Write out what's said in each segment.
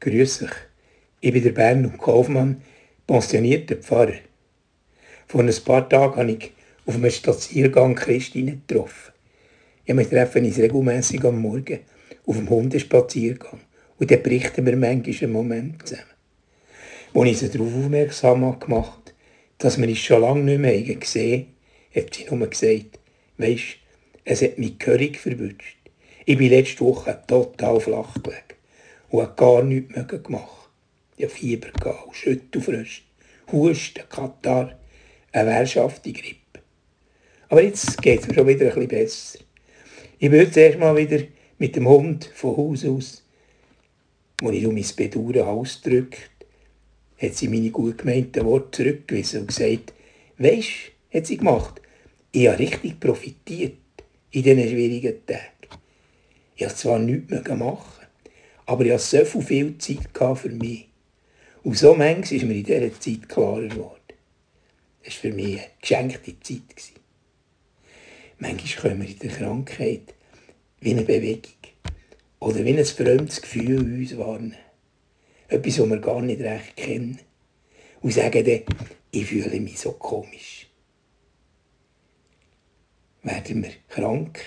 Grüß euch. Ich bin der Bernd Kaufmann, pensionierter Pfarrer. Vor ein paar Tagen habe ich auf einem Spaziergang Christine getroffen. Wir treffen uns regelmässig am Morgen auf dem Hundespaziergang. Und dann berichten wir manchmal einen Moment zusammen. Als ich sie darauf aufmerksam gemacht habe, dass wir uns schon lange nicht mehr gesehen haben, hat sie nur gesagt, weisst, es hat mich gehörig verwünscht. Ich bin letzte Woche total flach gelegen und habe gar nichts mehr gemacht. Habe Fieber gehabt, Schüttelfrost, Husten, Katar, eine wehrschaftige Grippe. Aber jetzt geht es mir schon wieder ein bisschen besser. Ich bin zuerst mal wieder mit dem Hund von Haus aus, als ich um mein Bedauern ausdrückt, hat sie meine gut gemeinten Worte zurückgewiesen und gesagt, weisst, hat sie gemacht, ich habe richtig profitiert in diesen schwierigen Tagen. Ich habe zwar nichts mehr gemacht, aber ich hatte so viel Zeit für mich. Und so manches ist mir in dieser Zeit klarer geworden. Es war für mich eine geschenkte Zeit. Manchmal kommen wir in der Krankheit wie eine Bewegung oder wie ein fremdes Gefühl in uns wahrnehmen. Etwas, was wir gar nicht recht kennen. Und sagen dann, ich fühle mich so komisch. Werden wir krank,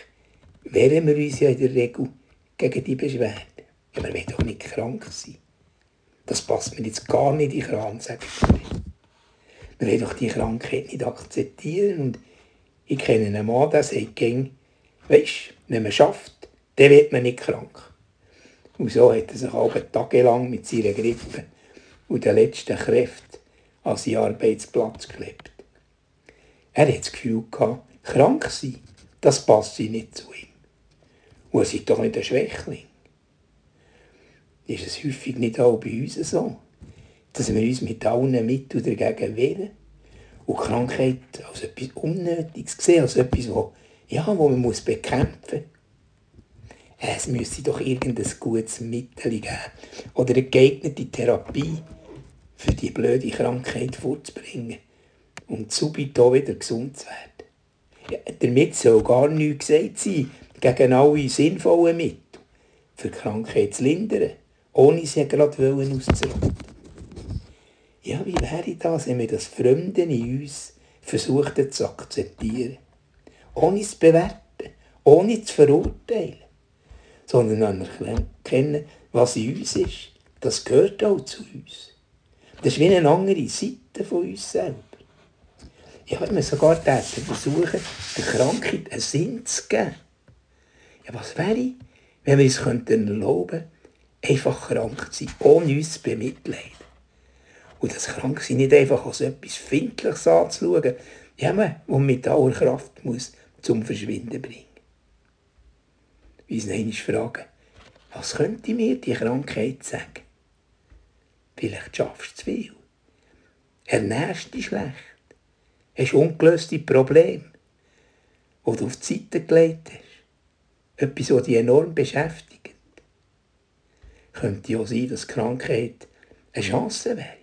wehren wir uns ja in der Regel gegen die Beschwerden. Ja, wir wollen doch nicht krank sein. Das passt mir jetzt gar nicht in Kran, sage ich Wir wollen doch die Krankheit nicht akzeptieren. Und ich kenne einen Mann, der sagt weisst, wenn man schafft, dann wird man nicht krank. Und so hat er sich alle tagelang mit seiner Grippe und den letzten Kräften an seinen Arbeitsplatz geklebt. Er hat das Gefühl gehabt, krank sein, das passt nicht zu ihm. Und er sei doch nicht ein Schwächling. Ist es häufig nicht auch bei uns so, dass wir uns mit allen Mitteln dagegen wehren und Krankheit als etwas Unnötiges sehen, als etwas, wo, ja, wo man muss bekämpfen muss? Es müsste doch irgendein gutes Mittel geben oder eine geeignete Therapie für die blöde Krankheit vorzubringen und subito wieder gesund zu werden. Ja, damit soll gar nichts gesagt sein gegen alle sinnvollen Mittel, für Krankheit zu lindern, ohne sie gerade auszurotten. Ja, wie wäre das, wenn wir das Fremde in uns versuchten zu akzeptieren? Ohne zu bewerten, ohne zu verurteilen, sondern anerkennen, was in uns ist. Das gehört auch zu uns. Das ist wie eine andere Seite von uns selber. Ich habe sogar versuchen, der Krankheit einen Sinn zu geben. Ja, was wäre, wenn wir uns erlauben könnten, einfach krank sein, ohne uns zu bemitleiden? Und das Kranksein nicht einfach als etwas Findliches anzuschauen, ja, man, mit aller Kraft muss zum Verschwinden bringen. Uns einmal fragen, was könnte mir die Krankheit sagen? Vielleicht schaffst du zu viel. Ernährst dich schlecht. Hast ungelöste Probleme, die du auf die Seite gelegt hast. Etwas, das dich enorm beschäftigt. Könnte ja sein, dass Krankheit eine Chance wäre,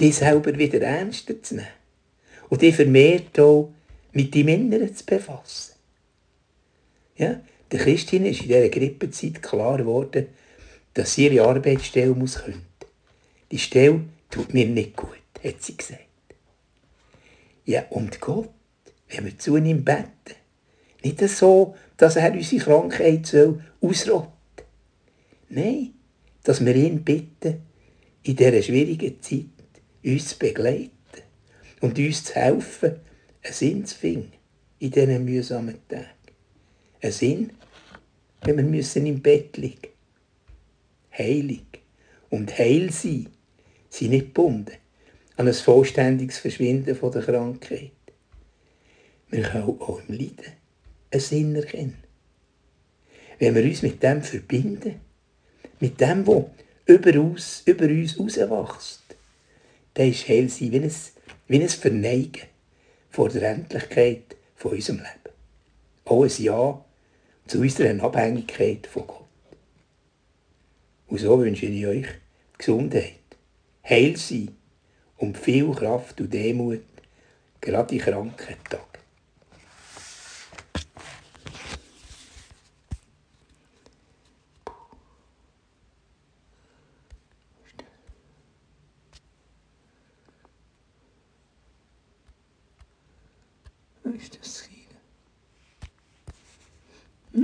dich selber wieder ernster zu nehmen und dich vermehrt auch mit deinem Inneren zu befassen. Ja, der Christin ist in dieser Grippezeit klar geworden, dass sie ihre Arbeitsstelle muss können. Die Stelle tut mir nicht gut, hat sie gesagt. Ja, und Gott, wenn wir zu ihm beten, nicht so, dass er unsere Krankheit soll ausrotten Nein, dass wir ihn bitten, in dieser schwierigen Zeit uns zu begleiten und uns zu helfen, einen Sinn zu finden in diesen mühsamen Tagen. Ein Sinn, wenn wir müssen im Bett liegen. Heilig und heil sein sind nicht gebunden an ein vollständiges Verschwinden von der Krankheit. Wir können auch im Leiden einen Sinn erkennen. Wenn wir uns mit dem verbinden, mit dem, was über uns, über uns rauswächst, dann ist Heilsein wie ein, wie ein Verneigen vor der Endlichkeit von unserem Leben. Auch ein Ja zu unserer Abhängigkeit von Gott. Und so wünsche ich euch Gesundheit, Heil sein und viel Kraft und Demut, gerade in kranken Tagen. Wo ist das Kleine?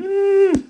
Hm,